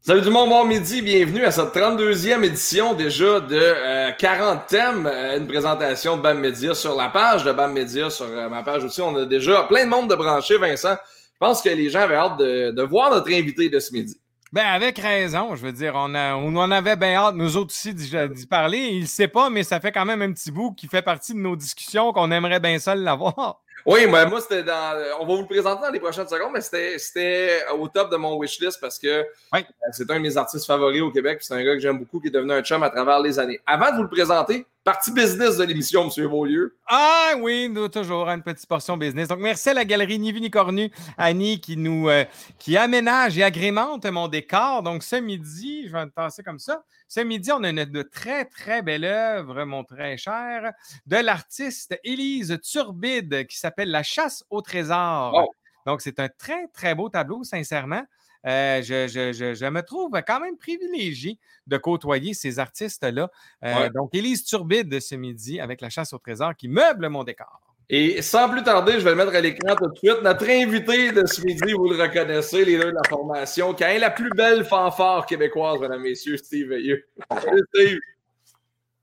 Salut du monde, bon midi, bienvenue à cette 32e édition déjà de 40 euh, thèmes, euh, une présentation de BAM Media sur la page de BAM Media, sur euh, ma page aussi. On a déjà plein de monde de branchés, Vincent. Je pense que les gens avaient hâte de, voir notre invité de ce midi. Ben, avec raison, je veux dire, on, a, on en avait bien hâte, nous autres aussi, d'y parler. Il ne sait pas, mais ça fait quand même un petit bout qui fait partie de nos discussions qu'on aimerait bien seul l'avoir. Oui, moi, moi c'était dans. On va vous le présenter dans les prochaines secondes, mais c'était au top de mon wishlist parce que euh, c'est un de mes artistes favoris au Québec. C'est un gars que j'aime beaucoup qui est devenu un chum à travers les années. Avant de vous le présenter, partie business de l'émission, M. Beaulieu. Ah oui, nous, toujours une petite portion business. Donc, merci à la galerie Ni Ni Cornu, Annie, qui nous euh, qui aménage et agrémente mon décor. Donc, ce midi, je vais me passer comme ça. Ce midi, on a une de très, très belle œuvre, mon très cher, de l'artiste Élise Turbide qui s'appelle La chasse au trésor. Oh. Donc, c'est un très, très beau tableau, sincèrement. Euh, je, me trouve quand même privilégié de côtoyer ces artistes-là. Euh, donc, Élise Turbide ce midi avec La chasse au trésor qui meuble mon décor. Et sans plus tarder, je vais le mettre à l'écran tout de suite. Notre invité de ce midi, vous le reconnaissez, les deux de la formation, qui a la plus belle fanfare québécoise, mesdames, messieurs, Steve Veilleux. Salut, Steve.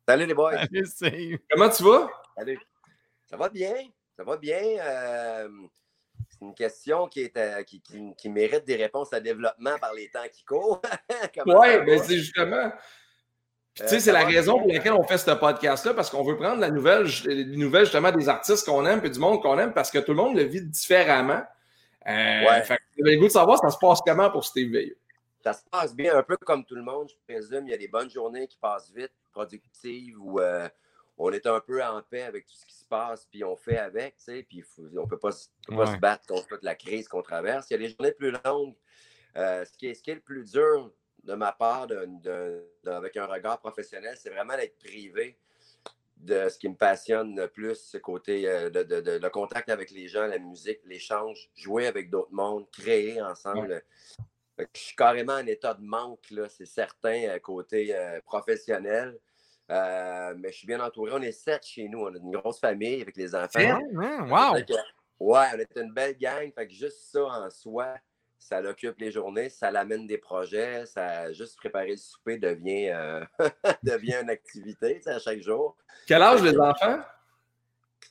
Salut, les boys. Salut, Steve. Comment tu vas? Salut. Ça va bien? Ça va bien. Euh, c'est une question qui, est, euh, qui, qui, mérite des réponses à développement par les temps qui courent. oui, mais c'est justement tu sais, c'est la raison pour laquelle on fait ce podcast-là, parce qu'on veut prendre la nouvelle, les nouvelles justement des artistes qu'on aime et du monde qu'on aime, parce que tout le monde le vit différemment. Euh, ouais. Fait le goût de savoir ça se passe comment pour Steve Veilleux? Ça se passe bien, un peu comme tout le monde, je présume. Il y a des bonnes journées qui passent vite, productives, où euh, on est un peu en paix avec tout ce qui se passe, puis on fait avec, tu sais, puis on ne peut pas, se battre contre toute la crise qu'on traverse. Il y a des journées plus longues. Euh, ce, qui est, ce qui est le plus dur, de ma part, avec un regard professionnel, c'est vraiment d'être privé de ce qui me passionne le plus, ce côté euh, de, le contact avec les gens, la musique, l'échange, jouer avec d'autres mondes, créer ensemble. Je suis carrément en état de manque, c'est certain, euh, côté euh, professionnel. Mais je suis bien entouré. On est sept chez nous. On a une grosse famille avec les enfants. wow! ouais, on est une belle gang. Fait que juste ça en soi, ça l'occupe les journées, ça l'amène des projets, ça juste préparer le souper devient, euh, devient une activité à chaque jour. Quel âge les enfants?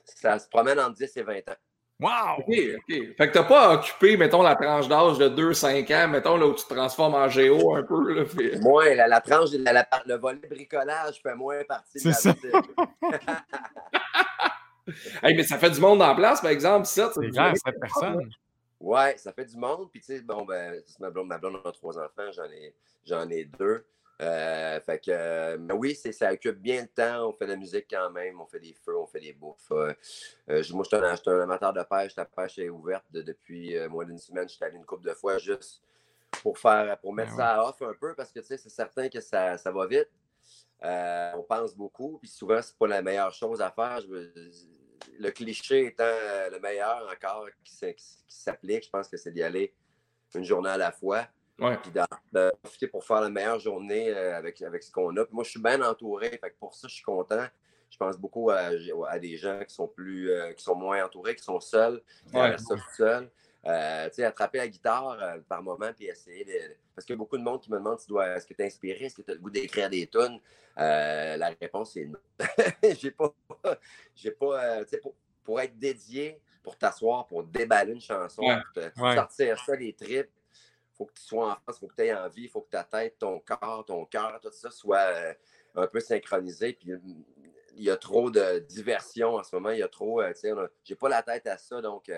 Ça se promène entre 10 et 20 ans. Wow! OK, OK. Fait que t'as pas occupé, mettons, la tranche d'âge de 2-5 ans, mettons, là où tu te transformes en géo un peu. Là, Moins, la, tranche, le volet bricolage fait moins partie de la ça. hey, mais ça fait du monde en place, par exemple, ça. C'est clair, ça personne. Ouais, ça fait du monde. Puis, tu sais, bon, ben, ma blonde, ma blonde a trois enfants, j'en ai, j'en ai deux. Euh, fait que, mais oui, c'est, ça occupe bien le temps. On fait de la musique quand même, on fait des feux, on fait des bouffes. Euh, euh, moi, je suis un, amateur de pêche. La pêche est ouverte depuis moins d'une semaine. Je suis allé une couple de fois juste pour faire, pour mettre ben ça off un peu parce que, c'est certain que ça, ça va vite. on pense beaucoup, puis souvent, c'est pas la meilleure chose à faire. Je, le cliché étant euh, le meilleur encore qui, s'applique, je pense que c'est d'y aller une journée à la fois. Puis de profiter pour faire la meilleure journée euh, avec, avec ce qu'on a. moi, je suis bien entouré. Fait pour ça, je suis content. Je pense beaucoup à, des gens qui sont plus euh, qui sont moins entourés, qui sont seuls, qui restent seuls. Euh, attraper la guitare euh, par moment puis essayer de. Parce qu'il y a beaucoup de monde qui me demande si dois... est-ce que tu es inspiré, est-ce que tu as le goût d'écrire des tunes? La réponse est non. j'ai pas. J'ai pas pour, pour, être dédié, pour t'asseoir, pour déballer une chanson, pour sortir ça des tripes, faut que tu sois en France, faut que tu aies envie, faut que ta tête, ton corps, ton cœur, tout ça soit un peu synchronisé. Puis il y a trop de diversion en ce moment, il y a trop. j'ai pas la tête à ça, donc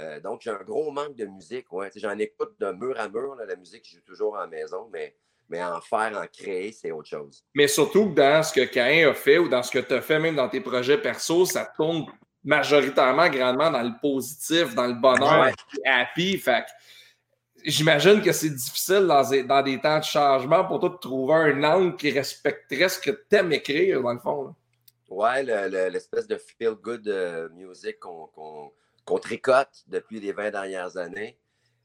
euh, donc, j'ai un gros manque de musique. Ouais. J'en écoute de mur à mur. la musique, je joue toujours à la maison, mais, mais en faire, en créer, c'est autre chose. Mais surtout que dans ce que Cain a fait ou dans ce que tu as fait, même dans tes projets perso, ça tourne majoritairement, grandement dans le positif, dans le bonheur, happy. Fait j'imagine que c'est difficile dans, des temps de changement pour toi de trouver un angle qui respecterait ce que tu aimes écrire, dans le fond. Ouais, l'espèce de feel-good euh, music qu'on qu'on tricote depuis les 20 dernières années.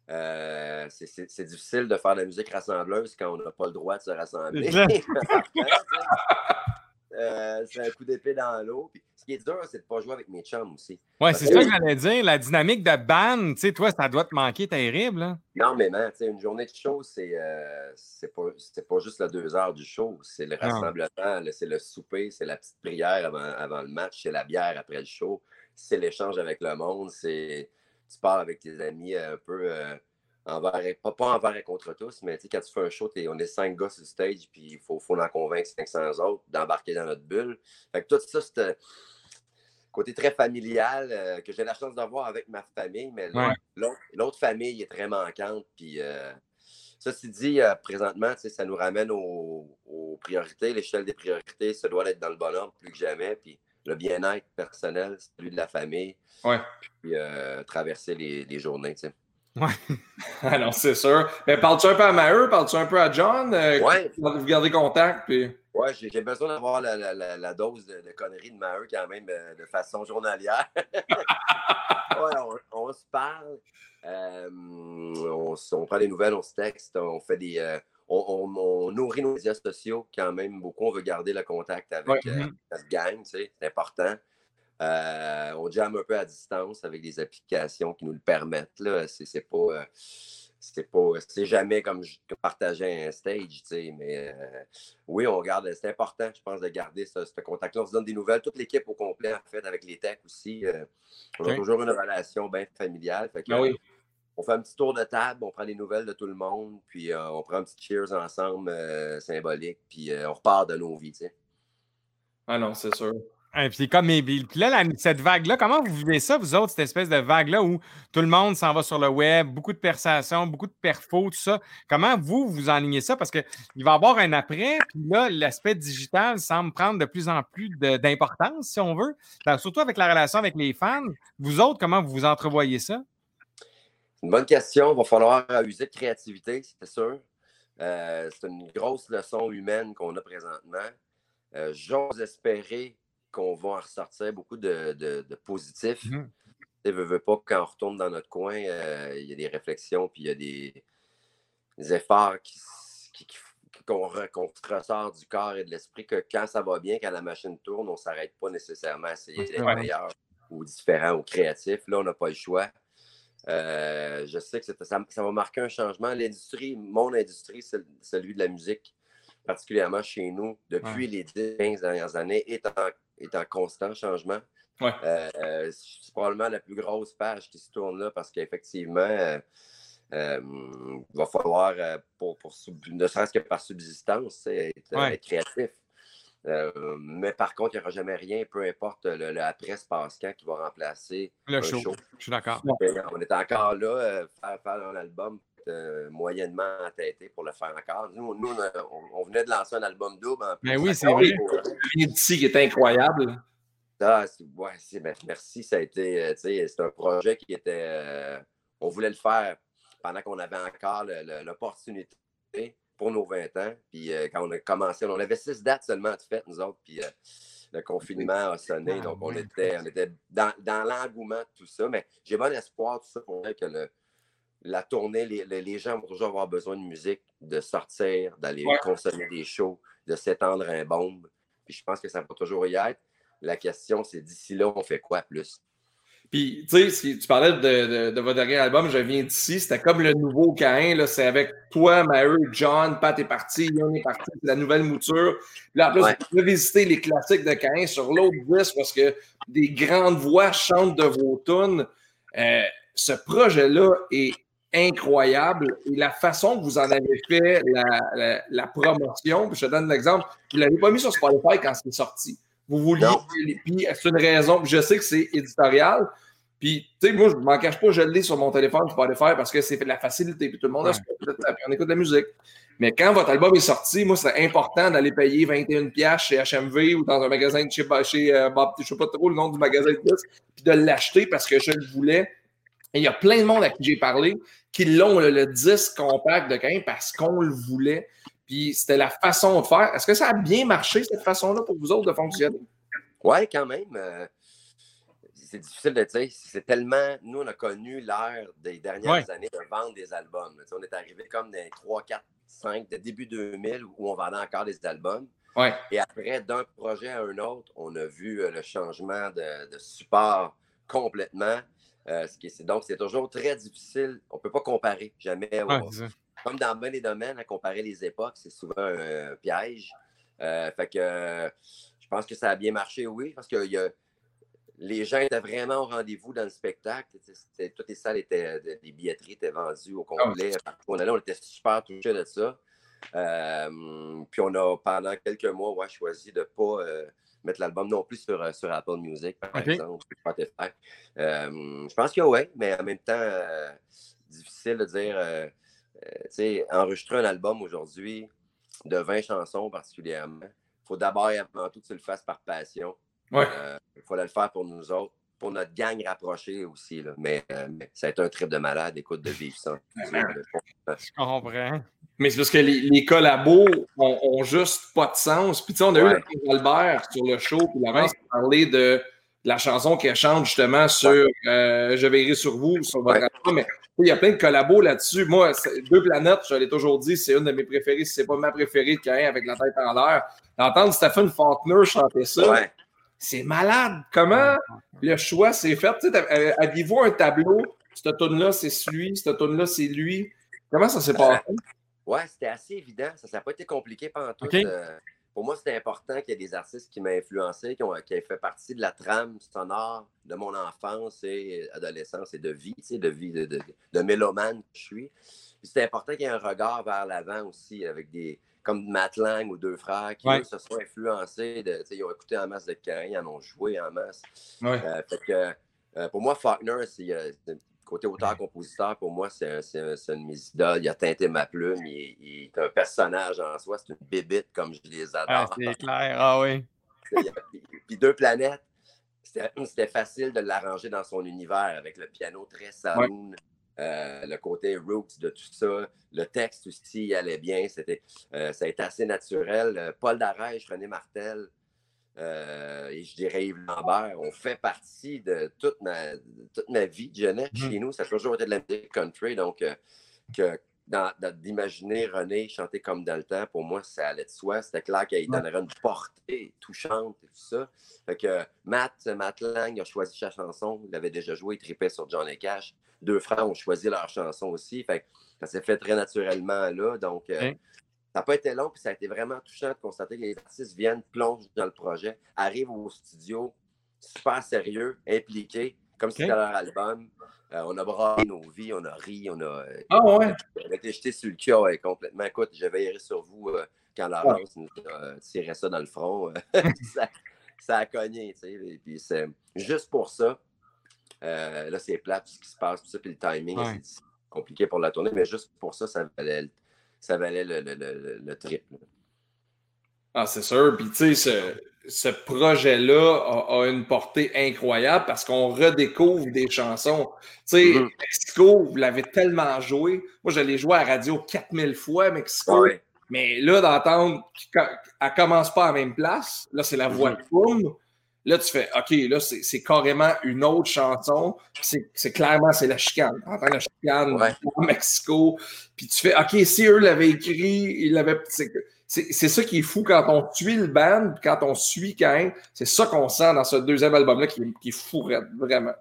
Euh, c'est difficile de faire de la musique rassembleuse quand on n'a pas le droit de se rassembler. Euh, c'est un coup d'épée dans l'eau. ce qui est dur, c'est de ne pas jouer avec mes chums aussi. Oui, c'est ça que j'allais dire. La dynamique de band, tu sais, toi, ça doit te manquer terrible. Là. Non, mais man, une journée de show, c'est euh, pas, pas juste les deux heures du show. C'est le rassemblement, c'est le souper, c'est la petite prière avant, avant le match, c'est la bière après le show, c'est l'échange avec le monde, c'est tu parles avec tes amis un peu. Euh, envers, pas, pas envers et contre tous, mais quand tu fais un show, on est cinq gars sur le stage, puis il faut, faut en convaincre 500 autres d'embarquer dans notre bulle. Fait que tout ça, c'est un côté très familial euh, que j'ai la chance d'avoir avec ma famille, mais l'autre famille est très manquante. Puis euh, ça, c'est dit, euh, présentement, ça nous ramène aux, priorités. L'échelle des priorités, ça doit être dans le bon ordre plus que jamais. Puis le bien-être personnel, celui de la famille. Puis traverser les, les journées. Ouais. Alors, c'est sûr. Mais parles-tu un peu à Maheu? Parles-tu un peu à John? Euh, ouais. Vous gardez contact? Puis... Ouais, j'ai besoin d'avoir la, la, la, dose de, conneries de Maheu quand même euh, de façon journalière. ouais, on, se parle. Euh, on, on, prend des nouvelles, on se texte, on fait des. On, on, nourrit nos médias sociaux quand même beaucoup. On veut garder le contact avec mm-hmm. notre gang, tu sais, c'est important. Euh, on jamme un peu à distance avec des applications qui nous le permettent. Là. C'est, pas. Euh, c'est pas. C'est jamais comme partager un stage, mais euh, oui, on garde. C'est important, je pense, de garder ce, contact-là. On se donne des nouvelles. Toute l'équipe au complet, en fait, avec les techs aussi. on a toujours une relation bien familiale. Ah on fait un petit tour de table, on prend des nouvelles de tout le monde, puis on prend un petit cheers ensemble symbolique, puis on repart de nos vies. Ah non, c'est sûr. Et puis, comme, puis là, cette vague-là, comment vous vivez ça, vous autres, cette espèce de vague-là où tout le monde s'en va sur le web, beaucoup de persations, beaucoup de perfos, tout ça? Comment vous, vous enlignez ça? Parce qu'il va y avoir un après, puis là, l'aspect digital semble prendre de plus en plus d'importance, si on veut, surtout avec la relation avec les fans. Vous autres, comment vous vous entrevoyez ça? Une bonne question. Il va falloir user de créativité, c'est sûr. Euh, c'est une grosse leçon humaine qu'on a présentement. Euh, j'ose espérer qu'on va en ressortir beaucoup de, de, positifs. Mmh. Tu veux, pas, quand on retourne dans notre coin, euh, il y a des réflexions, puis il y a des, efforts qui, qu'on ressort du corps et de l'esprit, que quand ça va bien, quand la machine tourne, on ne s'arrête pas nécessairement à essayer d'être meilleur ou différent ou créatif. Là, on n'a pas le choix. Euh, je sais que ça, ça, va marquer un changement. L'industrie, mon industrie, celui de la musique, particulièrement chez nous, depuis les 10-15 dernières années, est en est en constant changement. Euh, c'est probablement la plus grosse page qui se tourne là parce qu'effectivement, euh, euh, il va falloir, pour, pour, ne serait-ce que par subsistance, être, créatif. mais par contre, il n'y aura jamais rien, peu importe le, après ce passe-camp qui va remplacer le show. Je suis d'accord. On est encore là, faire, faire un album moyennement entêté pour le faire encore. Nous, nous on, venait de lancer un album double. En Mais oui, c'est vrai. ici qui est incroyable. Ah, ouais, ben, merci. Ça a été, euh, c'est un projet qui était. Euh, on voulait le faire pendant qu'on avait encore l'opportunité pour nos 20 ans. Puis euh, quand on a commencé, on avait six dates seulement de fête, nous autres. Puis le confinement a sonné. Donc, on était, on était dans, dans l'engouement de tout ça. Mais j'ai bon espoir, tout ça, pour que le, la tournée, les, gens vont toujours avoir besoin de musique, de sortir, d'aller consommer des shows, de s'étendre un bombe. Puis je pense que ça va toujours y être. La question, c'est d'ici là, on fait quoi plus? Puis, tu sais, si tu parlais de, votre dernier album, Je viens d'ici, c'était comme le nouveau Cain, c'est avec toi, Maheu, John, Pat est parti, Yann est parti, c'est la nouvelle mouture. là, en plus, ouais. visiter les classiques de Cain sur l'autre disque parce que des grandes voix chantent de vos tunes. Euh, ce projet-là est incroyable. Et la façon que vous en avez fait la, promotion, je te donne l'exemple, vous ne l'avez pas mis sur Spotify quand c'est sorti. Vous vouliez, puis c'est une raison, je sais que c'est éditorial, puis, tu sais, moi, je ne m'en cache pas, je l'ai sur mon téléphone Spotify parce que c'est de la facilité, puis tout le monde a puis on écoute de la musique. Mais quand votre album est sorti, moi, c'est important d'aller payer 21$ chez HMV ou dans un magasin de chez, chez euh, Bob, je ne sais pas trop le nom du magasin de disques, puis de l'acheter parce que je le voulais. Et il y a plein de monde à qui j'ai parlé qui l'ont, le, disque compact de Cain, parce qu'on le voulait. Puis c'était la façon de faire. Est-ce que ça a bien marché, cette façon-là, pour vous autres de fonctionner? Oui, quand même. Euh, c'est difficile de dire. C'est tellement. Nous, on a connu l'ère des dernières années de vendre des albums. on est arrivé comme des 3, 4, 5 de début 2000 où on vendait encore des albums. Et après, d'un projet à un autre, on a vu le changement de, support complètement. Donc, c'est toujours très difficile. On ne peut pas comparer jamais. comme dans bien les domaines, à comparer les époques, c'est souvent un piège. fait que je pense que ça a bien marché, oui, parce que y a, les gens étaient vraiment au rendez-vous dans le spectacle. Toutes les salles étaient, les billetteries étaient vendues au ah, complet. On on était super touchés de ça. Euh, puis on a, pendant quelques mois, choisi de ne pas euh, mettre l'album non plus sur, euh, sur Apple Music, par exemple, Spotify. je pense que oui, mais en même temps, difficile de dire, tu sais, enregistrer un album aujourd'hui de 20 chansons particulièrement, il faut d'abord et avant tout que tu le fasses par passion. Ouais. Euh, il fallait le faire pour nous autres, pour notre gang rapprochée aussi. Là. Mais, euh, ça a été un trip de malade, écoute, de vivre ça. Je comprends. Mais c'est parce que les, les collabos ont, juste pas de sens. Puis tu sais, on a eu Albert sur le show, puis la qui parlait de la chanson qu'elle chante justement sur euh, Je verrai sur vous, sur votre album. Mais il y a plein de collabos là-dessus. Moi, Deux planètes, je l'ai toujours dit, c'est une de mes préférées, si c'est pas ma préférée de Cain avec la tête en l'air. D'entendre Stephen Faulkner chanter ça, c'est malade. Comment le choix s'est fait? Euh, aviez-vous un tableau? Cette tune-là, c'est celui, cette tune-là, c'est lui. Comment ça s'est passé? Oui, c'était assez évident. Ça n'a pas été compliqué pendant tout. Euh, pour moi, c'était important qu'il y ait des artistes qui m'ont influencé, qui ont, qui fait partie de la trame sonore de mon enfance et adolescence et de vie, de vie de, de, de mélomane que je suis. C'était important qu'il y ait un regard vers l'avant aussi avec des, comme Matt Lang ou deux frères qui se sont influencés. De, ils ont écouté en masse de Cain, ils en ont joué en masse. Euh, que, euh, pour moi, Faulkner, c'est euh, côté auteur-compositeur, pour moi, c'est une mes idoles. Il a teinté ma plume. Il, est un personnage en soi. C'est une bébite comme je les adore. c'est clair, ah oui. Puis deux planètes, c'était facile de l'arranger dans son univers avec le piano très saloon. Euh, le côté roots de tout ça. Le texte aussi allait bien. C'était, euh, ça a été assez naturel. Euh, Paul Darèche, René Martel et je dirais Yves Lambert ont fait partie de toute ma, toute ma vie de jeunesse mmh. chez nous. Ça a toujours été de la musique country. Donc, que d'imaginer René chanter comme dans le temps, pour moi, ça allait de soi. C'était clair qu'il donnerait une portée touchante et tout ça. Fait que Matt, Matt Lang a choisi sa chanson. Il avait déjà joué, il tripait sur John et Cash. Deux frères ont choisi leur chanson aussi. Fait ça s'est fait très naturellement là. Donc, euh, ça n'a pas été long, puis ça a été vraiment touchant de constater que les artistes viennent, plongent dans le projet, arrivent au studio super sérieux, impliqués, comme si c'était leur album. Euh, on a braillé nos vies, on a ri, on a, euh, ah ouais? on a été jeté sur le cœur complètement. Écoute, je veillerai sur vous euh, quand la rose nous tirait ça dans le front. ça, a cogné, tu sais. Et puis c'est juste pour ça. là, c'est plat, tout ce qui se passe, tout ça, puis le timing, c'est compliqué pour la tournée, mais juste pour ça, ça valait, ça valait le, le, le, le trip. Ah, c'est sûr. Puis, tu sais, ce projet-là a, une portée incroyable parce qu'on redécouvre des chansons. Tu sais, mm-hmm. Mexico, vous l'avez tellement joué. Moi, je l'ai joué à la radio 4000 fois, Mexico. Mais là, d'entendre qu'elle commence pas à la même place, là, c'est la voix de mm-hmm. Poum. Là, tu fais, OK, là, c'est carrément une autre chanson. C'est clairement, c'est la chicane. T'entends la chicane au Mexico. Puis tu fais, OK, si eux l'avaient écrit, ils l'avaient c'est ça qui est fou quand on suit le band, quand on suit Cain, c'est ça qu'on sent dans ce deuxième album-là qui, qui, est fou, vraiment.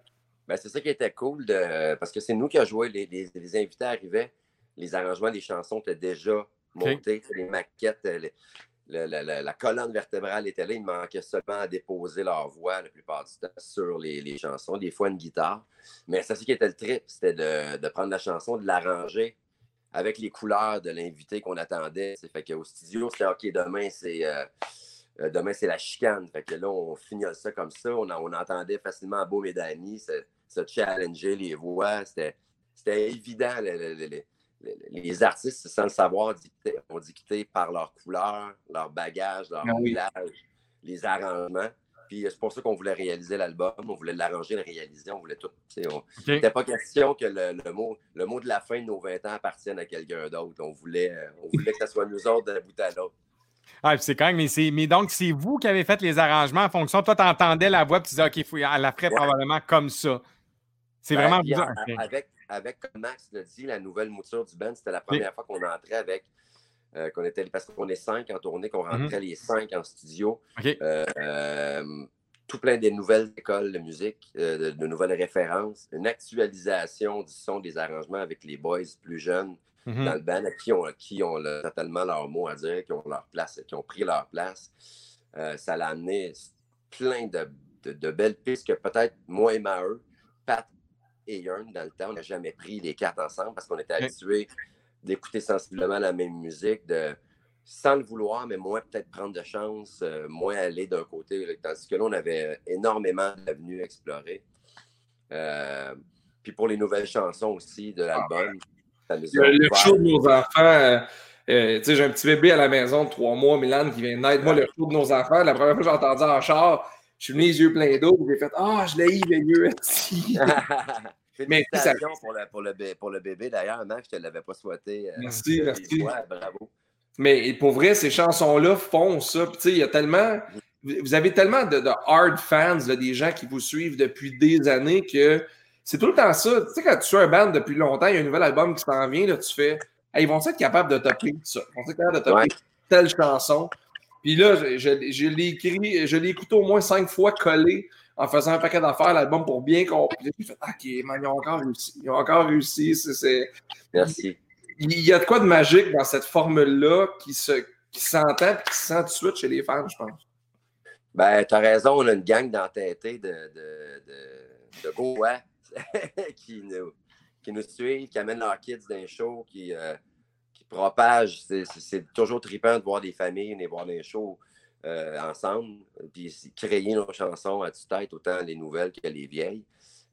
Ben, c'est ça qui était cool, de, parce que c'est nous qui avons joué, les, les, invités arrivaient, les arrangements des chansons étaient déjà montés, les maquettes, la, colonne vertébrale était là, il manquait seulement à déposer leur voix la plupart du temps sur les, chansons, des fois une guitare. Mais c'est ça qui était le trip, c'était de, prendre la chanson, de l'arranger avec les couleurs de l'invité qu'on attendait. Fait qu'au studio, c'était OK, demain, c'est. Euh, euh, demain, c'est la chicane. Fait que là, on finit ça comme ça. On, on entendait facilement Beau et Dani se, challenger les voix. C'était évident. Les artistes, sans le savoir, ont dicté par leurs couleurs, leur bagage, leur village, ah les arrangements. Puis euh, c'est pour ça qu'on voulait réaliser l'album, on voulait l'arranger, le réaliser, on voulait tout. C'était pas question que le, mot, le mot de la fin de nos 20 ans appartienne à quelqu'un d'autre. On voulait, euh, on voulait que ce soit nous autres d'un bout à l'autre. Ah, c'est quand même, mais, mais donc, c'est vous qui avez fait les arrangements en fonction. Toi, tu entendais la voix, et tu disais, OK, faut, elle la ferait probablement comme ça. C'est ben, vraiment Avec, avec, comme Max l'a dit, la nouvelle mouture du band, c'était la première fois qu'on entrait avec qu'on était, parce qu'on est cinq en tournée, qu'on Mhm. rentrait les cinq en studio. Euh, euh, tout plein des nouvelles écoles de musique, euh, de, de nouvelles références, une actualisation du son des arrangements avec les boys plus jeunes Mhm. dans le band, à qui ont, qui ont le- totalement leur mot à dire, qui ont leur place, qui ont pris leur place. Euh, ça l'a amené plein de, de- de belles pistes que peut-être moi et Maheu, Pat et Yearn, dans le temps, on n'a jamais pris les quatre ensemble parce qu'on était habitués d'écouter sensiblement la même musique, de sans le vouloir, mais moins peut-être prendre de chance, euh, moins aller d'un côté. Tandis que là, on avait énormément d'avenues à explorer. Euh, puis pour les nouvelles chansons aussi de l'album, Le, le show de nos enfants, euh, euh, tu sais, j'ai un petit bébé à la maison de trois mois, Milan, qui vient de naître. Moi, le show de nos enfants, la première fois que j'ai entendu en char, je suis venu les yeux pleins d'eau, j'ai fait Ah, je l'ai eu, vieux. esti. Mais ça- pour, le, pour, le, bé- pour le bébé d'ailleurs, Max, je ne te l'avais pas souhaité. euh, Merci, merci. bravo. Mais pour vrai, ces chansons-là font ça. Puis, tu sais, il y a tellement. Vous avez tellement de, de hard fans, là, des gens qui vous suivent depuis des années que c'est tout le temps ça. Tu sais, quand tu suis un band depuis longtemps, il y a un nouvel album qui s'en vient, là, tu fais. Hey, ils vont être capables de topper ça? Ils vont être capables de topper Ouais. telle chanson? Puis là, je, je- je l'ai écrit, je l'ai écouté au moins cinq fois collé en faisant un paquet d'affaires, l'album pour bien comprendre. J'ai fait, OK, man, ils ont encore réussi. Ils ont encore réussi. C'est- Merci. il y a de quoi de magique dans cette formule-là qui se qui s'entend et qui se sent tout de suite chez les fans, je pense. Ben, tu as raison, on a une gang d'entêtés de, de, de, de Gaulois qui, nous, qui nous suivent, qui amènent leurs kids dans les shows, qui, euh, qui propagent. C'est- toujours trippant de voir des familles venir voir des shows euh, ensemble, puis créer nos chansons à tue-tête, autant les nouvelles que les vieilles.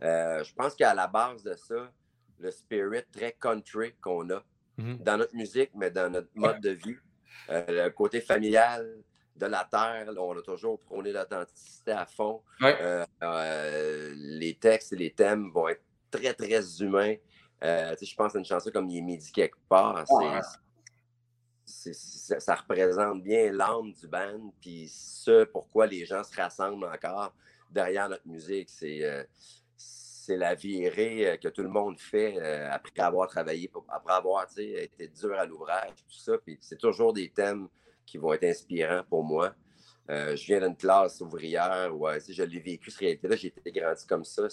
Euh, je pense qu'à la base de ça, le spirit très country qu'on a Mhm. dans notre musique, mais dans notre mode de vie, euh, le côté familial de la terre, là, on a toujours prôné l'authenticité à fond. Ouais. Les textes et les thèmes vont être très, très humains. Euh, je pense à une chanson comme Il est midi quelque part. Ouais. ça, ça représente bien l'âme du band, puis ce pourquoi les gens se rassemblent encore derrière notre musique. C'est euh, la virée euh, que tout le monde fait euh, après avoir travaillé, pour- après avoir été dur à l'ouvrage, tout ça. Puis c'est toujours des thèmes qui vont être inspirants pour moi. Euh, je viens d'une classe ouvrière où sais, je l'ai vécu, cette réalité-là. J'ai été grandi comme ça.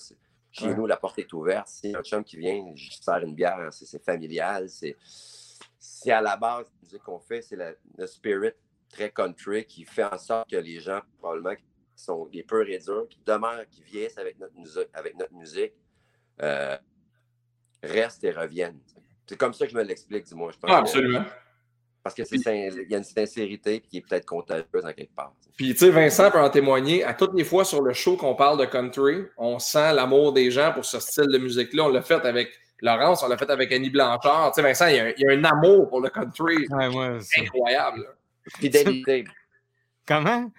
Chez Ouais. nous, la porte est ouverte. Si un chum qui vient, je sers une bière. C'est c'est familial. C'est à la base la musique qu'on fait, c'est le spirit très country qui fait en sorte que les gens, probablement, qui sont des purs et durs, qui demeurent, qui vieillissent avec notre, musique- avec notre musique, euh, restent et reviennent. C'est comme ça que je me l'explique, du moins. Je pense Ah, que- absolument. Parce que il y a une sincérité qui est peut-être contagieuse en quelque part. Puis, tu sais, Vincent peut en témoigner. À toutes les fois sur le show qu'on parle de country, on sent l'amour des gens pour ce style de musique-là. On l'a fait avec Laurence, on l'a fait avec Annie Blanchard. Tu sais, Vincent, il y, a un, il y a un amour pour le country Ouais, incroyable. Fidélité. Comment?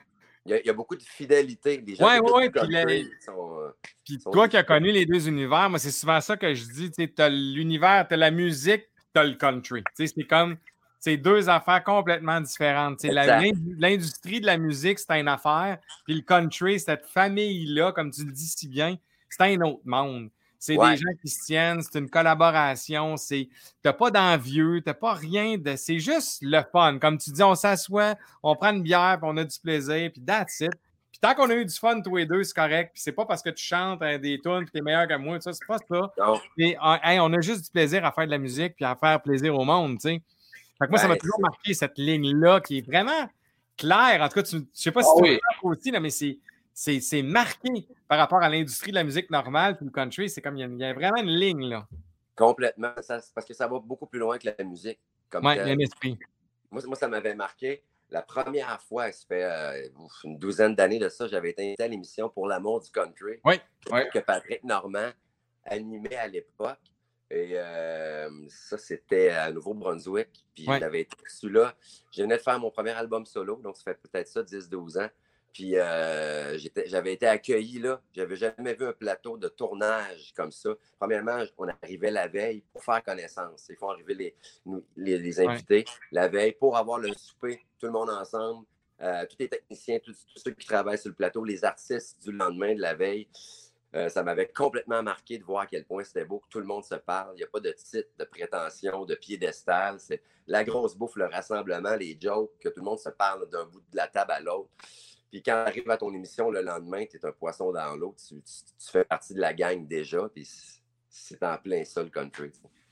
Il y, a, il y a beaucoup de fidélité. Les gens Ouais, ouais, du puis country la- sont, euh, Puis Sont toi qui as connu les deux univers, moi, c'est souvent ça que je dis. Tu as l'univers, tu as la musique, tu as le country. Tu sais, C'est comme c'est deux affaires complètement différentes. Tu L'industrie de la musique, c'est une affaire. Puis le country, cette famille-là, comme tu le dis si bien, c'est un autre monde. C'est Ouais. des gens qui se tiennent, c'est une collaboration. Tu n'as pas d'envieux, tu n'as pas rien de. C'est juste le fun. Comme tu dis, on s'assoit, on prend une bière, puis on a du plaisir, puis that's it. Puis tant qu'on a eu du fun tous les deux, c'est correct. Puis c'est pas parce que tu chantes euh, des tunes puis t'es meilleur que moi, ça, c'est pas ça. euh, hey, on a juste du plaisir à faire de la musique puis à faire plaisir au monde, tu sais. Fait que moi, ça m'a Ouais, toujours marqué cette ligne-là qui est vraiment claire. En tout cas, tu, je sais pas si Ah tu oui. aussi, là, mais c'est, marqué par rapport à l'industrie de la musique normale puis le country. C'est comme il y, a, il y a vraiment une ligne, là. complètement. Ça, parce que ça va beaucoup plus loin que la musique. Comme Ouais, telle. il y a un esprit. moi, moi, ça m'avait marqué. La première fois, ça fait euh, une douzaine d'années de ça, j'avais été invité à l'émission pour l'amour du country Oui, oui. que Patrick Normand animait à l'époque. Et euh, ça, c'était à Nouveau-Brunswick. Puis Ouais. j'avais été reçu là. Je venais de faire mon premier album solo, donc ça fait peut-être ça, 10-12 ans. Puis euh, j'avais été accueilli là. J'avais jamais vu un plateau de tournage comme ça. Premièrement, on arrivait la veille pour faire connaissance. Il faut arriver les, les, les invités la veille pour avoir le souper, tout le monde ensemble. Euh, tous les techniciens, tous, tous ceux qui travaillent sur le plateau, les artistes du lendemain, de la veille. Euh, ça m'avait complètement marqué de voir à quel point c'était beau, que tout le monde se parle. Il n'y a pas de titre, de prétention, de piédestal. C'est la grosse bouffe, le rassemblement, les jokes, que tout le monde se parle d'un bout de la table à l'autre. Puis quand tu arrives à ton émission le lendemain, tu es un poisson dans l'eau, tu, fais partie de la gang déjà, puis c'est en plein ça le country.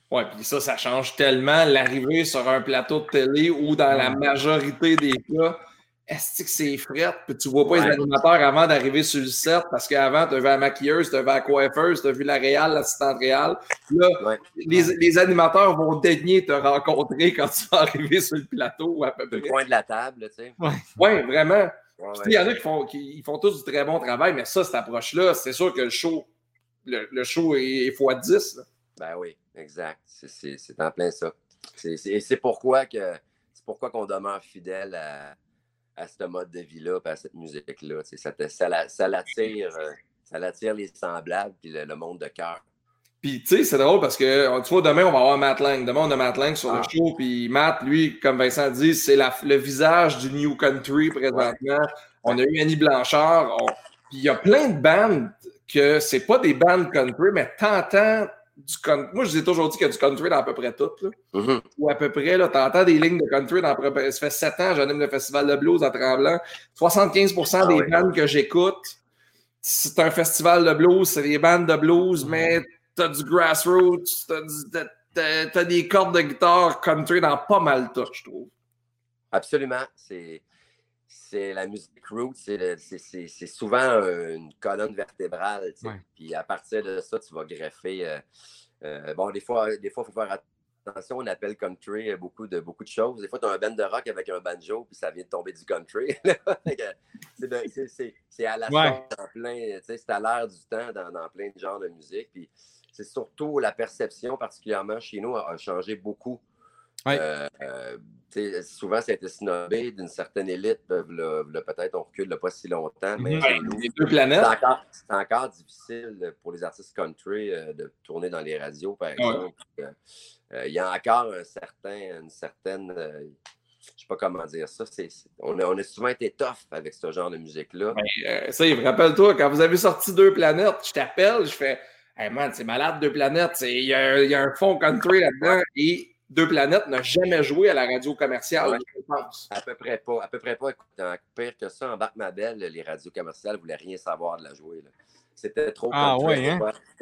Oui, puis ça, ça change tellement l'arrivée sur un plateau de télé où dans la majorité des cas, est-ce que c'est fret? Puis tu vois pas les animateurs avant d'arriver sur le set parce qu'avant, tu vu la maquilleuse, tu vu la coiffeuse, tu as vu la réelle, l'assistante réelle. Là, les, les, animateurs vont daigner te rencontrer quand tu vas arriver sur le plateau à peu près. Le coin de la table, tu sais. Oui, ouais, vraiment. Il y en a qui font, qui, font tous du très bon travail, mais ça, cette approche-là, c'est sûr que le show, le, show est, x10. Ben oui, exact. C'est en plein ça. C'est pourquoi que c'est pourquoi qu'on demeure fidèle à à ce mode de vie-là, à cette musique-là. Ça, ça, ça l'attire euh, ça l'attire les semblables puis le, monde de cœur. Puis, tu sais, c'est drôle parce que, tu vois, demain, on va avoir Matt Lang. Demain, on a Matt Lang sur le ah. show. Puis, Matt, lui, comme Vincent dit, c'est le visage du New Country présentement. On a eu Annie Blanchard. Puis, il y a plein de bandes que c'est pas des bandes country, mais t'entends du country. Moi, je dis toujours dit qu'il y a du country dans à peu près tout. Mm-hmm. Ou à peu près, là, t'entends des lignes de country dans à peu Ça fait sept ans, j'anime le festival de blues à Tremblant. 75 ah des bandes que j'écoute, c'est un festival de blues, c'est des bandes de blues, mm-hmm. mais t'as du grassroots, t'as, des cordes de guitare country dans pas mal tout, je trouve. Absolument. C'est c'est la musique root, c'est souvent une colonne vertébrale. Puis à partir de ça, tu vas greffer. Euh, euh, bon, des fois, des fois, il faut faire attention. On appelle country beaucoup de, beaucoup de choses. Des fois, tu as un band de rock avec un banjo, puis ça vient de tomber du country. c'est à la ouais. plein, c'est à l'air du temps dans, dans, plein de genres de musique. Puis c'est surtout la perception, particulièrement chez nous, a changé beaucoup euh, euh, souvent, ça a été snobé d'une certaine élite. Peut-être on recule pas si longtemps, mais les deux planètes. C'est encore, difficile pour les artistes country euh, de tourner dans les radios, par exemple. Il y a encore un certain, une certaine. je ne sais pas comment dire ça. on, a, souvent été tough avec ce genre de musique-là. ça, rappelle-toi, quand vous avez sorti Deux planètes, je t'appelle, je fais Hey man, c'est malade, Deux planètes. Il y, y, a un fond country là-dedans et deux planètes n'a jamais joué à la radio commerciale, je pense. À peu près pas. À peu près pas. pire que ça, en Bac Mabel, les radios commerciales ne voulaient rien savoir de la jouer. C'était trop ah, ouais, hein?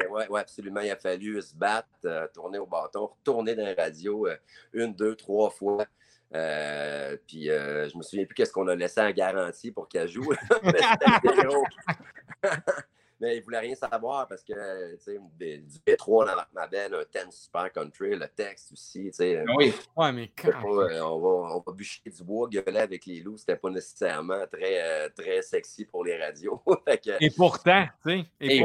ouais, ouais, absolument. Il a fallu se battre, euh, tourner au bâton, retourner dans la radio euh, une, deux, trois fois. Euh, puis je me souviens plus qu'est-ce qu'on a laissé en garantie pour qu'elle joue. mais il voulait rien savoir parce que, tu sais, du B3 dans ma belle, un thème super country, le texte aussi, tu sais. Ah oui, ouais, mais quand... Euh, on, va, on va bûcher du bois, gueuler avec les loups, c'était pas nécessairement très, euh, très sexy pour les radios. et pourtant, tu sais. Et,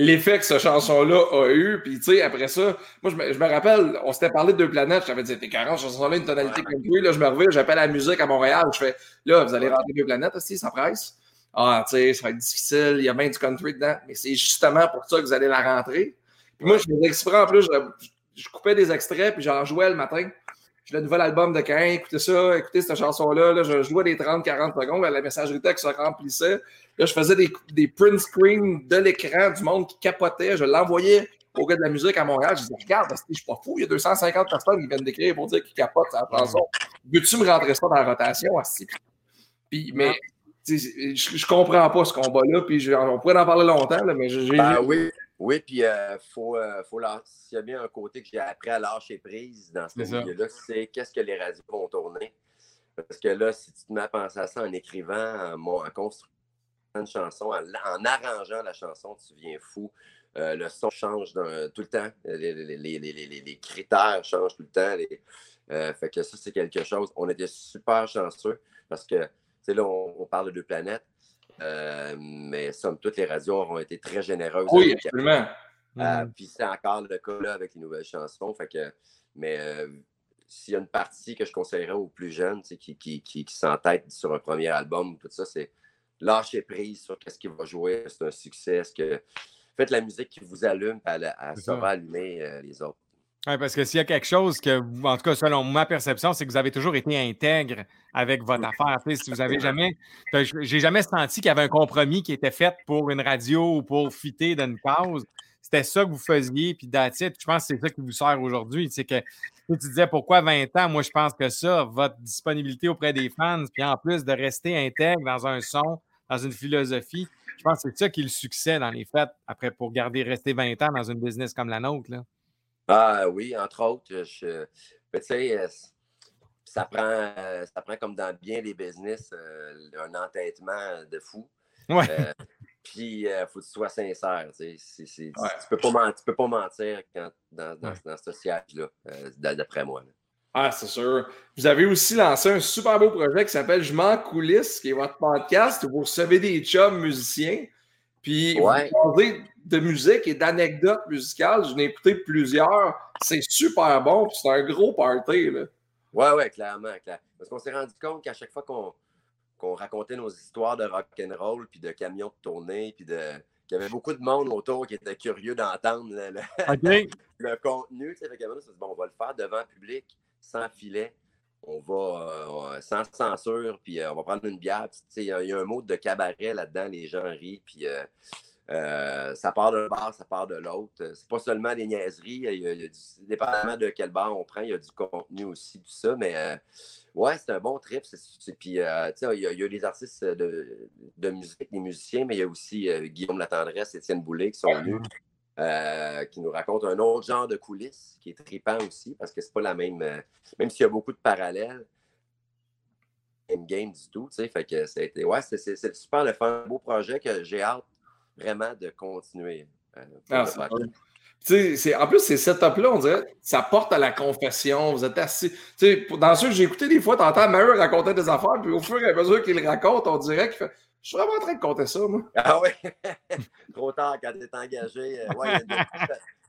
L'effet que cette chanson-là a eu, puis tu sais, après ça, moi, je me, je me rappelle, on s'était parlé de deux planètes, j'avais dit, t'es 40, cette chanson-là, une tonalité country, là, je me reviens, j'appelle la musique à Montréal, je fais, là, vous allez rentrer deux planètes aussi, ça presse. Ah, tu sais, ça va être difficile, il y a bien du country dedans, mais c'est justement pour ça que vous allez la rentrer. Puis moi, je faisais exprès en plus, je, coupais des extraits, puis j'en jouais le matin. Je le nouvel album de Cain, écoutez ça, écoutez cette chanson-là. je jouais des 30-40 secondes, la messagerie texte se remplissait. Là, je faisais des, des print screens de l'écran du monde qui capotait. Je l'envoyais au gars de la musique à Montréal. Je disais, regarde, je suis pas fou, il y a 250 personnes qui viennent d'écrire pour dire qu'ils capotent sa chanson. Veux-tu me rentrer ça dans la rotation? Puis, mais je, je comprends pas ce combat-là, puis on pourrait en parler longtemps, mais j'ai. Ben oui, oui, puis il euh, faut, euh, faut s'il y a bien un côté que j'ai appris à lâcher prise dans ce milieu-là, c'est qu'est-ce que les radios vont tourner. Parce que là, si tu te mets à penser à ça en écrivant, en, construisant une chanson, en, arrangeant la chanson, tu viens fou. Euh, le son change tout le temps. Les, les, critères changent tout le temps. fait que ça, c'est quelque chose. On était super chanceux parce que là, on, parle de deux planètes, euh, mais somme toutes les radios auront été très généreuses. Oui, absolument. Euh, mm. Puis c'est encore le cas là avec les nouvelles chansons. Fait que, mais euh, s'il y a une partie que je conseillerais aux plus jeunes qui, qui, qui, qui s'entêtent sur un premier album, tout ça, c'est lâcher prise sur qu'est-ce qui va jouer, c'est un succès, ce que faites la musique qui vous allume, elle, elle, ça va allumer les autres. Oui, parce que s'il y a quelque chose que, en tout cas, selon ma perception, c'est que vous avez toujours été intègre avec votre affaire. si vous avez jamais. J'ai jamais senti qu'il y avait un compromis qui était fait pour une radio ou pour fitter d'une cause. C'était ça que vous faisiez, puis d'attitude. Je pense que c'est ça qui vous sert aujourd'hui. C'est que tu disais pourquoi 20 ans? Moi, je pense que ça, votre disponibilité auprès des fans, puis en plus de rester intègre dans un son, dans une philosophie, je pense que c'est ça qui est le succès dans les fêtes, après, pour garder, rester 20 ans dans une business comme la nôtre. Là. Ah oui, entre autres. Je, tu sais, euh, ça prend, euh, ça prend comme dans bien les business euh, un entêtement de fou. Ouais. puis il faut que tu sois sincère. Tu ne peux, pas mentir, peux pas mentir quand, dans, dans, ce siège-là, d'après moi. Ah, c'est sûr. Vous avez aussi lancé un super beau projet qui s'appelle Je m'en coulisse, qui est votre podcast où vous recevez des chums musiciens. Puis ouais. vous parlez de musique et d'anecdotes musicales. Je n'ai écouté plusieurs. C'est super bon, c'est un gros party. Là. Ouais, ouais, clairement, clairement. Parce qu'on s'est rendu compte qu'à chaque fois qu'on racontait nos histoires de rock and roll, puis de camions de tournée, puis de qu'il y avait beaucoup de monde autour qui était curieux d'entendre le, le, contenu. Fait que, bon, on va le faire devant le public, sans filet. On va euh, sans censure, puis euh, on va prendre une bière. Il y, a un mot de cabaret là-dedans, les gens rient, puis euh, ça part d'un bar, ça part de l'autre. C'est pas seulement des niaiseries. Il y a, dépendamment de quel bar on prend, il y a du contenu aussi, tout ça. Mais ouais, c'est un bon trip. puis, il, y a, il y a des artistes de, musique, des musiciens, mais il y a aussi Guillaume Latendresse, Étienne Boulet qui sont venus. Qui nous racontent un autre genre de coulisses qui est tripant aussi parce que c'est pas la même. même s'il y a beaucoup de parallèles, même game du tout, tu sais. Fait que c'était. Ouais, c'est super le fun, un beau projet que j'ai hâte vraiment de continuer. Euh, ah, en plus, ces setups-là, on dirait, ça porte à la confession. Vous êtes assis. dans ceux que j'ai écouté, des fois, tu entends Mario raconter des affaires, puis au fur et à mesure qu'il raconte, on dirait qu'il fait Je suis vraiment en train de compter ça, moi. Ah oui. Trop tard quand tu es engagé. Euh, ouais,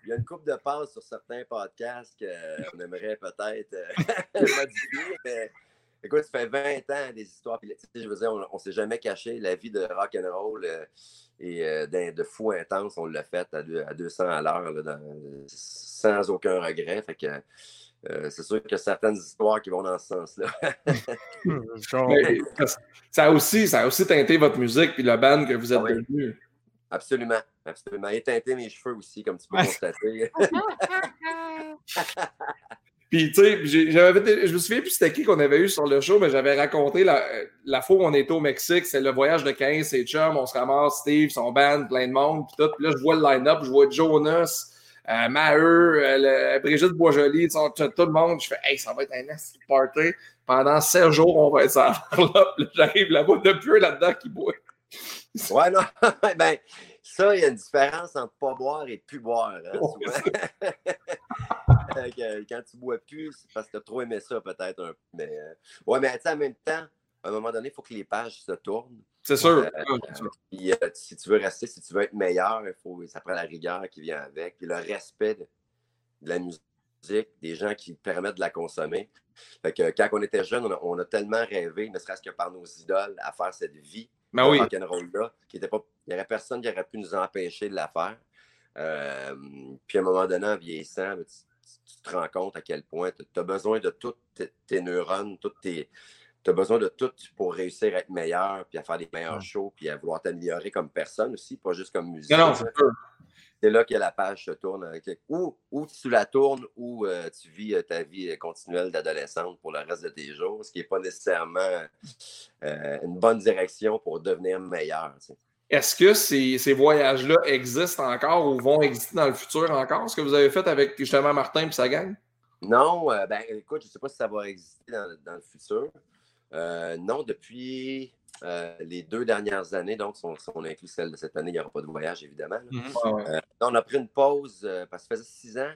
il y a une coupe de passes sur certains podcasts qu'on aimerait peut-être euh, modifier, mais écoute, ça fait 20 ans des histoires. je veux dire, on ne s'est jamais caché la vie de rock and roll et euh, de fou intense, on l'a fait à, à 200 à l'heure, sans aucun regret. Fait que euh, c'est sûr qu'il y a certaines histoires qui vont dans ce sens-là. ça, a aussi, ça a aussi teinté votre musique et le band que vous êtes devenu. Absolument, absolument. Et teinté mes cheveux aussi, comme tu peux constater. Puis, tu sais, je me souviens plus c'était qui qu'on avait eu sur le show, mais j'avais raconté la, la fois où on était au Mexique, c'est le voyage de 15 et chum, on se ramasse, Steve, son band, plein de monde, puis tout. Puis là, je vois le line-up, je vois Jonas, euh, Maheu, euh, Brigitte Boisjoli, tout le monde. Je fais, hey, ça va être un nasty party. Pendant 7 jours, on va être ça. J'arrive là-bas, de peu là-dedans qui boit. ouais, non, ben, ça, il y a une différence entre pas boire et plus boire. Hein, quand tu bois plus, c'est parce que tu as trop aimé ça, peut-être. Mais, euh, ouais, mais en même temps, à un moment donné, il faut que les pages se tournent. C'est sûr. Euh, euh, si tu veux rester, si tu veux être meilleur, il faut, ça prend la rigueur qui vient avec, puis le respect de, la musique, des gens qui permettent de la consommer. Fait que, quand on était jeune, on a, tellement rêvé, ne serait-ce que par nos idoles, à faire cette vie ben oui. rock'n'roll-là, qu'il n'y aurait personne qui aurait pu nous empêcher de la faire. puis à un moment donné, en vieillissant, tu te rends compte à quel point tu as besoin de toutes tes, neurones, toutes tes. Tu as besoin de tout pour réussir à être meilleur, puis à faire des meilleurs shows, puis à vouloir t'améliorer comme personne aussi, pas juste comme musicien. Non, c'est là que la page se tourne. Ou, ou tu la tournes, ou euh, tu vis euh, ta vie continuelle d'adolescente pour le reste de tes jours, ce qui n'est pas nécessairement euh, une bonne direction pour devenir meilleur. Est-ce que ces, voyages-là existent encore ou vont exister dans le futur encore? Ce que vous avez fait avec justement Martin et sa gang? Non, euh, ben écoute, je ne sais pas si ça va exister dans, le futur. Euh, non, depuis euh, les deux dernières années, donc si on, inclut celle de cette année, il n'y aura pas de voyage, évidemment. Mhm. on a pris une pause parce que ça faisait six ans.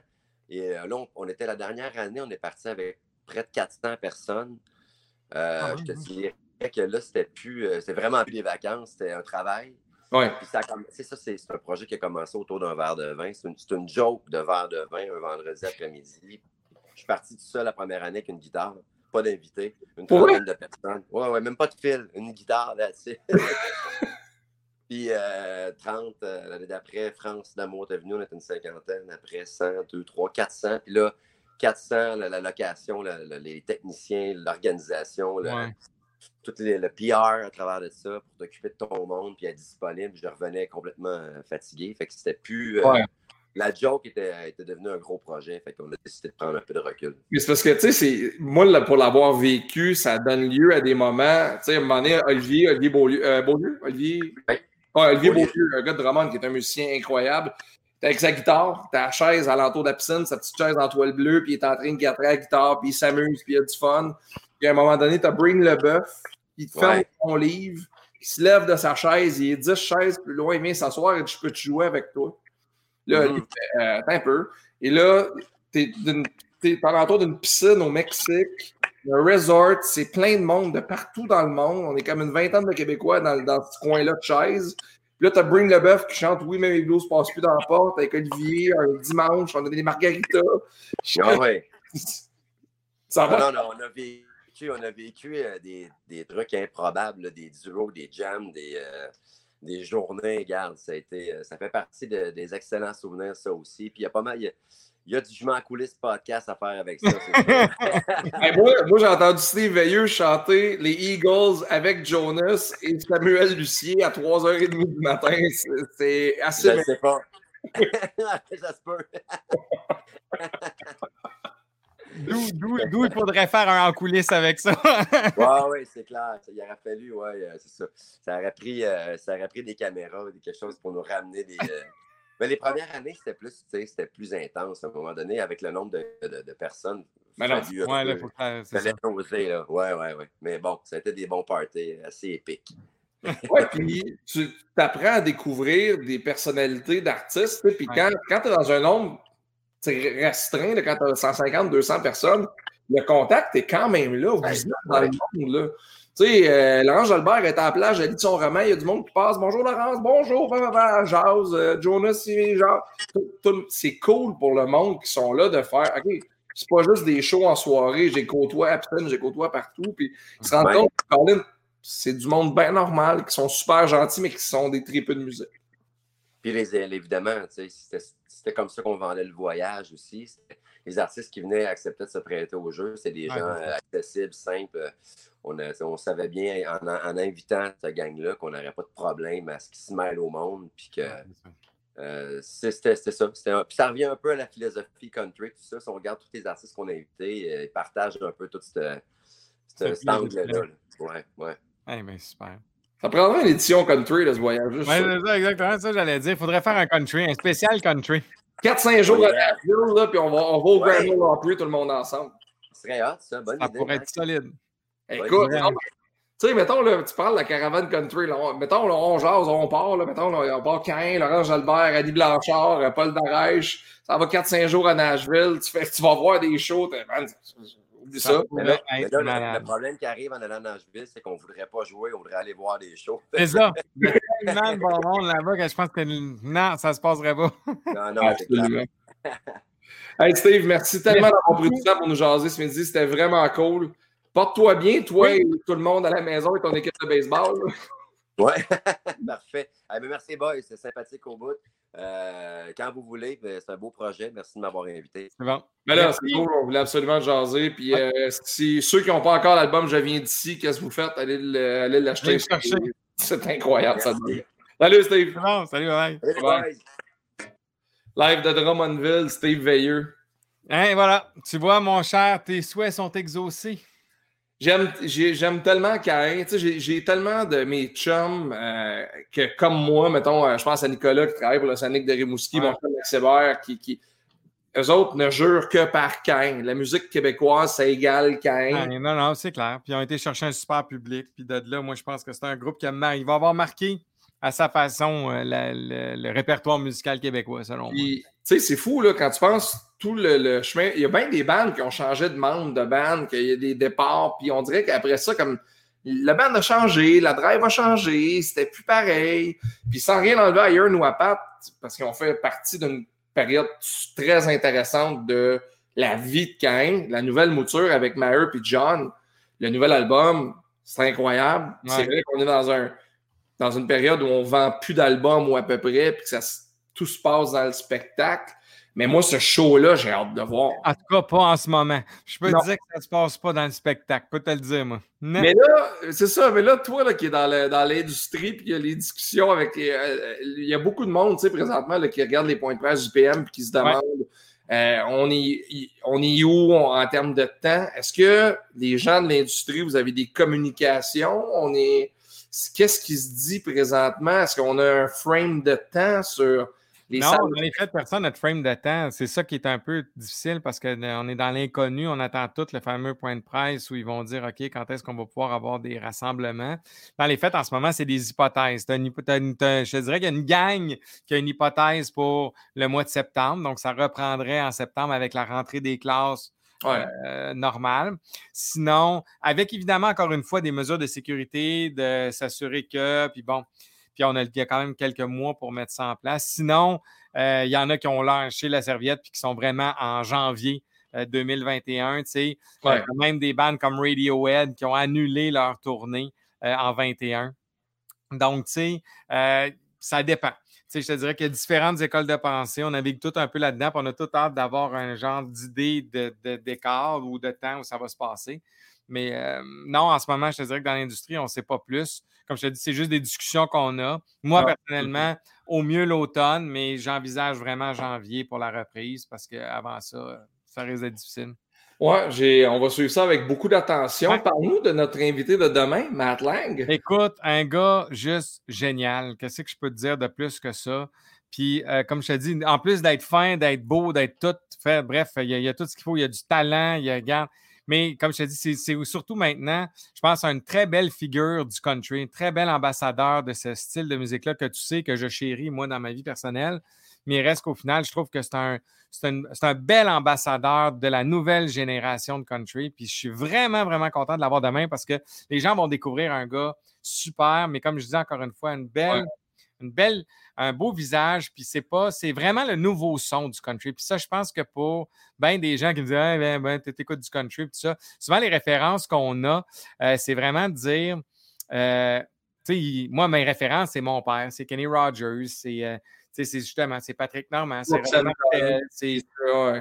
Et là, on, était la dernière année, on est parti avec près de 400 personnes. Ah je te dirais que là, c'était plus, c'était vraiment plus des vacances, c'était un travail. Ouais. ça, ça c'est un projet qui a commencé autour d'un verre de vin. C'est une, une, joke de verre de vin un vendredi après-midi. Je suis parti tout seul la première année avec une guitare, pas d'invité, une trentaine de personnes. Ouais, ouais, même pas de fil, une guitare, là, tu Puis 30, l'année d'après, France d'amour est venue, on était une cinquantaine. Après 100, 2, 3, 400. Puis là, 400, la, location, les techniciens, l'organisation, tout le PR à travers de ça pour t'occuper de ton monde puis être disponible. Je revenais complètement euh, fatigué. Fait que c'était plus. Euh, la joke était, était devenue un gros projet. Fait qu'on a décidé de prendre un peu de recul. Mais c'est parce que, tu sais, moi, pour l'avoir vécu, ça donne lieu à des moments. Tu sais, à un moment donné, Olivier, Olivier Beaulieu, euh, Beaulieu Olivier? Olivier Beaulieu, un gars de Drummond qui est un musicien incroyable. T'es avec sa guitare, t'as la chaise à l'entour de la piscine, sa petite chaise en toile bleue, puis il est en train de gâter la guitare, puis il s'amuse, puis il a du fun. Puis à un moment donné, t'as Bring le bœuf, il te ferme ton livre, il se lève de sa chaise, il est 10 chaises plus loin, il vient s'asseoir et je peux te jouer avec toi. Là, fait, euh, un peu. Et là, t'es par l'entour d'une piscine au Mexique, un resort, c'est plein de monde de partout dans le monde. On est comme une vingtaine de Québécois dans, dans ce coin-là de chaises. Puis là, t'as Bring le Bœuf qui chante Oui, mais les blues passent plus dans la porte avec Olivier un dimanche. On a des margaritas. Ah ouais. Ça va? Non, non, on a vécu on a vécu euh, des, trucs improbables, des duos, des jams, des, euh, des journées. Regarde, ça, a été, euh, ça fait partie des excellents souvenirs, ça aussi. Puis il y a pas mal. Il y a, du jument à coulisses podcast à faire avec ça. moi, j'ai entendu Steve Veilleux chanter les Eagles avec Jonas et Samuel Lucier à 3h30 du matin. C'est assez. Je sais pas. ça se peut. D'où il faudrait faire un en coulisses avec ça? oui, oui, c'est clair. Il aurait fallu, oui, euh, c'est ça. Ça aurait, pris, euh, ça aurait pris des caméras, quelque chose pour nous ramener des. Euh, mais les premières années, c'était plus, c'était plus intense à un moment donné avec le nombre de, de, personnes. Mais non, ouais, là, faut faire, ça. Oser, là. Ouais, ouais, ouais. Mais bon, ça a été des bons parties assez épiques. Oui, puis tu apprends à découvrir des personnalités d'artistes. Puis quand, quand tu es dans un nombre c'est restreint quand tu as 150, 200 personnes. Le contact est quand même là. Vous êtes dans le monde. Là. Tu sais, euh, Laurence Jalbert est à la plage, elle dit son roman, il y a du monde qui passe. Bonjour Laurence, bonjour, jazz, euh, Jonas. C'est cool pour le monde qui sont là de faire, OK, c'est pas juste des shows en soirée, j'ai côtoie à Pton, j'ai côtoie partout. Puis ils se rendent compte que c'est du monde bien normal, qui sont super gentils, mais qui sont des tripes de musique. Puis les, évidemment, c'était comme ça qu'on vendait le voyage aussi. Les artistes qui venaient acceptaient de se prêter au jeu. C'est des gens euh, accessibles, simples. On, on savait bien en, invitant cette gang-là qu'on n'aurait pas de problème à ce qu'ils se mêlent au monde. Puis que euh, c'était ça. puis ça revient un peu à la philosophie country, tout ça. Si on regarde tous les artistes qu'on a invités, euh, ils partagent un peu tout ce, cet angle-là. Ouais, ouais. Eh bien, super. Ça prendrait une édition country de ce voyage. Oui, c'est ça, exactement ça, j'allais dire. Il faudrait faire un country, un spécial country. 4-5 jours à la ville, là, puis on va, on va au ouais. Grand Ole tout le monde ensemble. Ce serait hot, ça. Bonne ça idée. pourrait être solide. Écoute, tu sais, mettons, là, tu parles de la caravane country. Là, mettons, là, on jase, on part. Là, mettons, là, on part Cain, Laurent Jalbert, Adi Blanchard, Paul Darèche. Ça va 4-5 jours à Nashville. Tu, fais, tu vas voir des shows. Man, ça. le, problème qui arrive en allant à Nashville, c'est qu'on ne voudrait pas jouer, on voudrait aller voir des shows. C'est ça. Il y a tellement de bon monde là-bas que je pense que non, ça ne se passerait pas. Non, non, absolument. hey Steve, merci tellement d'avoir pris du temps pour nous jaser ce midi. C'était vraiment cool. Porte-toi bien, toi et tout le monde à la maison et ton équipe de baseball. Oui, parfait. Ben, merci, boy. C'est sympathique au bout. Euh, quand vous voulez, ben, c'est un beau projet. Merci de m'avoir invité. C'est bon. Mais là, c'est cool. On voulait absolument jaser. Puis, euh, si ceux qui n'ont pas encore l'album Je viens d'ici, qu'est-ce que vous faites? Allez l'acheter. C'est incroyable, ça. Salut, Steve. Bon, salut, bye. bye. Live de Drummondville, Steve Veilleux. Hein, voilà. Tu vois, mon cher, tes souhaits sont exaucés. J'aime tellement Caïn. J'ai tellement de mes chums euh, que, comme moi, mettons, euh, je pense à Nicolas qui travaille pour le Sonic de Rimouski, mon chum Max qui, qui, eux autres ne jurent que par Cain. La musique québécoise, ça égale Cain. non, non, c'est clair. Puis ils ont été chercher un super public. Puis de là, moi, je pense que c'est un groupe qui a, il va avoir marqué à sa façon euh, le, répertoire musical québécois, selon moi. Tu sais, c'est fou, là, quand tu penses tout le, chemin. Il y a bien des bandes qui ont changé de membre de band, qu'il y a des départs, puis on dirait qu'après ça, comme la bande a changé, la drive a changé, c'était plus pareil. Puis sans rien enlever à Iron ou à Pat, parce qu'ils ont fait partie d'une période très intéressante de la vie de Cain, la nouvelle mouture avec Maher et John, le nouvel album, c'est incroyable. C'est vrai qu'on est dans un dans une période où on vend plus d'albums ou à peu près, puis que ça, tout se passe dans le spectacle. Mais moi, ce show-là, j'ai hâte de voir. En tout cas, pas en ce moment. Je peux te dire que ça ne se passe pas dans le spectacle. Je peux te le dire, moi. Mais là, c'est ça. Mais là, toi, là, qui es dans l'industrie, puis il y a les discussions avec. Euh, il y a beaucoup de monde, tu sais, présentement, là, qui regarde les points de presse du PM, puis qui se demande euh, on, est, on est où en termes de temps? Est-ce que les gens de l'industrie, vous avez des communications? On est. Qu'est-ce qui se dit présentement? Est-ce qu'on a un frame de temps sur non, dans les faits, personne notre frame de temps. C'est ça qui est un peu difficile parce qu'on euh, est dans l'inconnu. On attend tout le fameux point de presse où ils vont dire OK, quand est-ce qu'on va pouvoir avoir des rassemblements? Dans les faits, en ce moment, c'est des hypothèses. je dirais qu'il y a une gang qui a une hypothèse pour le mois de septembre. Donc, ça reprendrait en septembre avec la rentrée des classes. Euh, normales. Sinon, avec évidemment, encore une fois, des mesures de sécurité, de s'assurer que, puis bon, puis on a, il y a quand même quelques mois pour mettre ça en place. Sinon, euh, il y en a qui ont lâché la serviette puis qui sont vraiment en janvier 2021. Euh, tu sais, euh, même des bandes comme Radiohead qui ont annulé leur tournée en 21. Donc, tu sais, ça dépend. Tu sais, je te dirais qu'il y a différentes écoles de pensée. On navigue tout un peu là-dedans. On a tout hâte d'avoir un genre d'idée de, de, ou de temps où ça va se passer. Mais non, en ce moment, je te dirais que dans l'industrie, on ne sait pas plus. Comme je te dis, c'est juste des discussions qu'on a. Moi, ah, personnellement, au mieux l'automne, mais j'envisage vraiment janvier pour la reprise parce qu'avant ça, ça risque d'être difficile. Oui, on va suivre ça avec beaucoup d'attention. Parle-nous de notre invité de demain, Matt Lang. Écoute, un gars juste génial. Qu'est-ce que je peux te dire de plus que ça? Puis, euh, comme je te dis, en plus d'être fin, d'être beau, d'être tout fait, bref, il y, a, tout ce qu'il faut. Il y a du talent, il y a, regarde, mais comme je te dis, c'est surtout maintenant, je pense à une très belle figure du country, un très bel ambassadeur de ce style de musique-là que tu sais que je chéris, moi, dans ma vie personnelle. Mais il reste qu'au final, je trouve que c'est un, un, bel ambassadeur de la nouvelle génération de country. Puis je suis vraiment, vraiment content de l'avoir demain parce que les gens vont découvrir un gars super, mais comme je dis encore une fois, une belle, une belle, un beau visage, puis c'est pas, c'est vraiment le nouveau son du country. Puis ça, je pense que pour bien des gens qui me disent, ben, ben, tu écoutes du country, puis ça, souvent les références qu'on a, euh, c'est vraiment de dire, euh, tu sais, moi, mes références, c'est mon père, c'est Kenny Rogers, c'est. Euh, c'est justement, c'est Patrick Normand.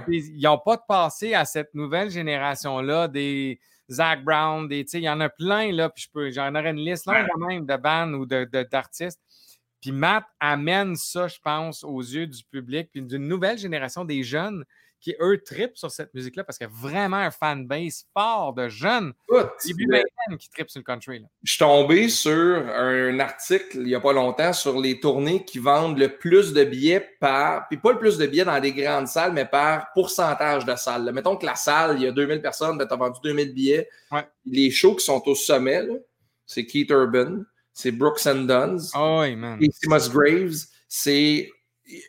ils n'ont pas de passé à cette nouvelle génération-là des Zach Brown, des, il y en a plein, là, puis j'en aurais une liste là, quand même de bandes ou d'artistes puis Matt amène ça, je pense, aux yeux du public, puis d'une nouvelle génération des jeunes qui, eux, tripent sur cette musique-là parce qu'il y a vraiment un fanbase fort de jeunes qui tripent sur le country. Je suis tombé sur un article il n'y a pas longtemps sur les tournées qui vendent le plus de billets par, puis pas le plus de billets dans des grandes salles, mais par pourcentage de salles. Mettons que la salle, il y a 2000 personnes, ben, tu as vendu 2000 billets. Les shows qui sont au sommet, c'est Keith Urban, c'est Brooks and Duns. Oh, oui, man. Graves, c'est.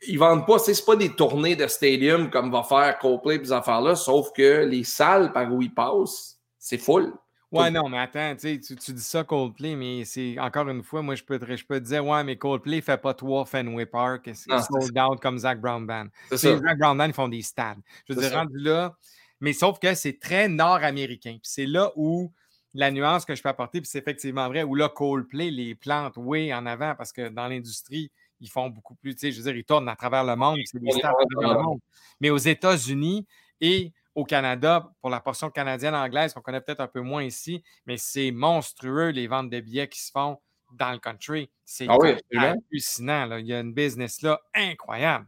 Ils vendent pas, c'est pas des tournées de stadium comme va faire Coldplay et ces affaires-là, sauf que les salles par où ils passent, c'est full. Ouais, non, mais attends, tu, tu dis ça Coldplay, mais c'est encore une fois, moi je peux, te, je peux te dire, ouais, mais Coldplay fait pas trois Fenway Park, c'est sold out comme Zach Brown Band. Zach Brown Band, ils font des stades. Je veux dire, rendu là, mais sauf que c'est très nord-américain. c'est là où la nuance que je peux apporter, puis c'est effectivement vrai, où là, Coldplay, les plantes, oui, en avant, parce que dans l'industrie, ils font beaucoup plus, tu sais, je veux dire, ils tournent à travers le monde, c'est des stars à travers le monde. Mais aux États-Unis et au Canada, pour la portion canadienne-anglaise, qu'on connaît peut-être un peu moins ici, mais c'est monstrueux les ventes de billets qui se font dans le country. C'est ah hallucinant. Là. Il y a une business là incroyable.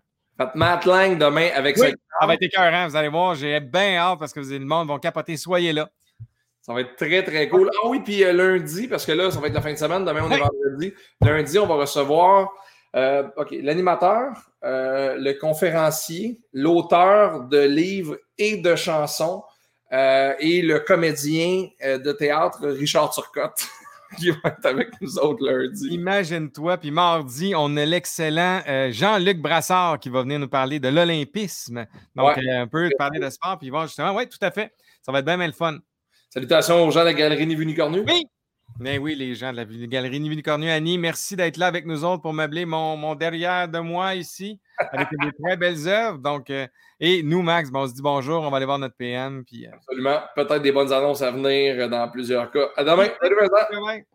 Matt Lang demain avec ça. Ça va être écœurant, vous allez voir. J'ai bien hâte parce que le monde va capoter. Soyez là. Ça va être très, très cool. Ah oui, puis euh, lundi, parce que là, ça va être la fin de semaine, demain, on est vendredi. Lundi, on va recevoir euh, l'animateur, euh, le conférencier, l'auteur de livres et de chansons et le comédien de théâtre Richard Turcotte. qui va être avec nous autres lundi. Imagine-toi, puis mardi, on a l'excellent Jean-Luc Brassard qui va venir nous parler de l'olympisme. Donc, un peu parler de sport, puis il va justement, oui, tout à fait. Ça va être bien, bien le fun. Salutations aux gens de la Galerie Nivunicornu. Oui! Mais oui, les gens de la Galerie Nivunicornu. Annie, merci d'être là avec nous autres pour meubler mon, mon derrière de moi ici avec des très belles œuvres. Donc, euh, et nous, Max, on se dit bonjour, on va aller voir notre PM. Puis, euh, Absolument. Peut-être des bonnes annonces à venir dans plusieurs cas. À demain. Salut,